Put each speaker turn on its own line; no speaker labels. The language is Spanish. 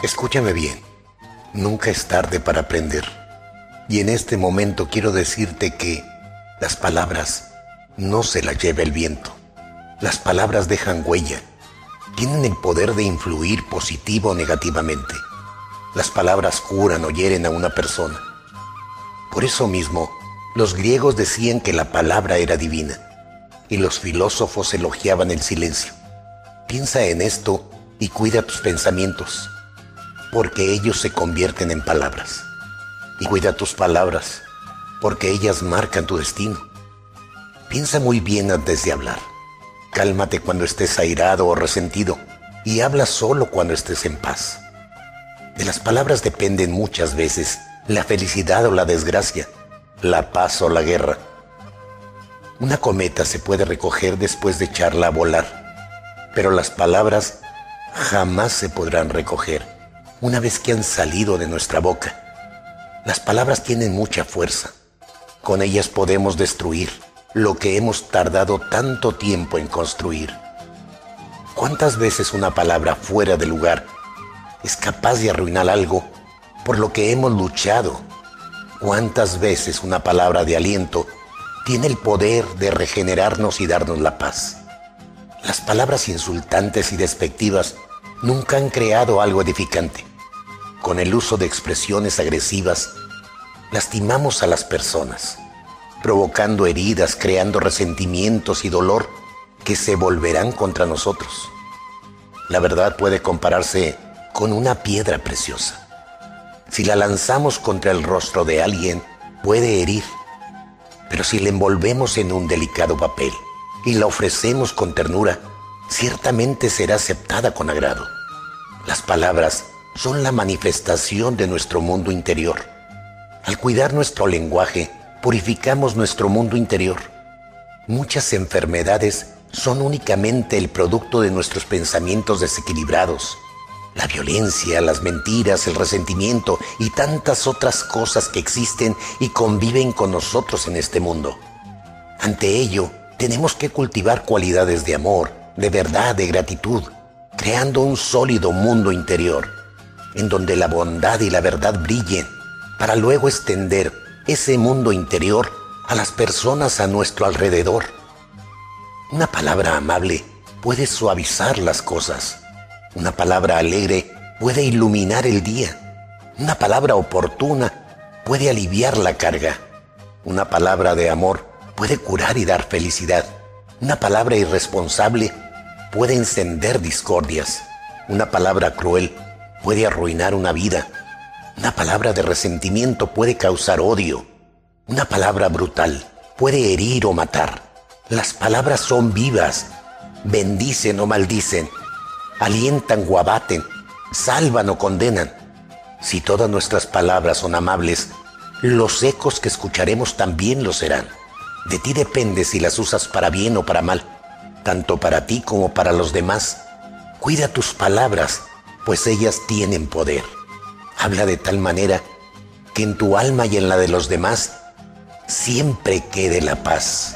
Escúchame bien, nunca es tarde para aprender. Y en este momento quiero decirte que las palabras no se las lleva el viento. Las palabras dejan huella, tienen el poder de influir positivo o negativamente. Las palabras curan o hieren a una persona. Por eso mismo, los griegos decían que la palabra era divina y los filósofos elogiaban el silencio. Piensa en esto y cuida tus pensamientos porque ellos se convierten en palabras. Y cuida tus palabras, porque ellas marcan tu destino. Piensa muy bien antes de hablar. Cálmate cuando estés airado o resentido y habla solo cuando estés en paz. De las palabras dependen muchas veces la felicidad o la desgracia, la paz o la guerra. Una cometa se puede recoger después de echarla a volar, pero las palabras jamás se podrán recoger una vez que han salido de nuestra boca. Las palabras tienen mucha fuerza. Con ellas podemos destruir lo que hemos tardado tanto tiempo en construir. ¿Cuántas veces una palabra fuera de lugar es capaz de arruinar algo por lo que hemos luchado? ¿Cuántas veces una palabra de aliento tiene el poder de regenerarnos y darnos la paz? Las palabras insultantes y despectivas nunca han creado algo edificante con el uso de expresiones agresivas, lastimamos a las personas, provocando heridas, creando resentimientos y dolor que se volverán contra nosotros. La verdad puede compararse con una piedra preciosa. Si la lanzamos contra el rostro de alguien, puede herir, pero si la envolvemos en un delicado papel y la ofrecemos con ternura, ciertamente será aceptada con agrado. Las palabras son la manifestación de nuestro mundo interior. Al cuidar nuestro lenguaje, purificamos nuestro mundo interior. Muchas enfermedades son únicamente el producto de nuestros pensamientos desequilibrados. La violencia, las mentiras, el resentimiento y tantas otras cosas que existen y conviven con nosotros en este mundo. Ante ello, tenemos que cultivar cualidades de amor, de verdad, de gratitud, creando un sólido mundo interior en donde la bondad y la verdad brillen, para luego extender ese mundo interior a las personas a nuestro alrededor. Una palabra amable puede suavizar las cosas. Una palabra alegre puede iluminar el día. Una palabra oportuna puede aliviar la carga. Una palabra de amor puede curar y dar felicidad. Una palabra irresponsable puede encender discordias. Una palabra cruel puede arruinar una vida. Una palabra de resentimiento puede causar odio. Una palabra brutal puede herir o matar. Las palabras son vivas, bendicen o maldicen, alientan o abaten, salvan o condenan. Si todas nuestras palabras son amables, los ecos que escucharemos también lo serán. De ti depende si las usas para bien o para mal, tanto para ti como para los demás. Cuida tus palabras pues ellas tienen poder. Habla de tal manera que en tu alma y en la de los demás siempre quede la paz.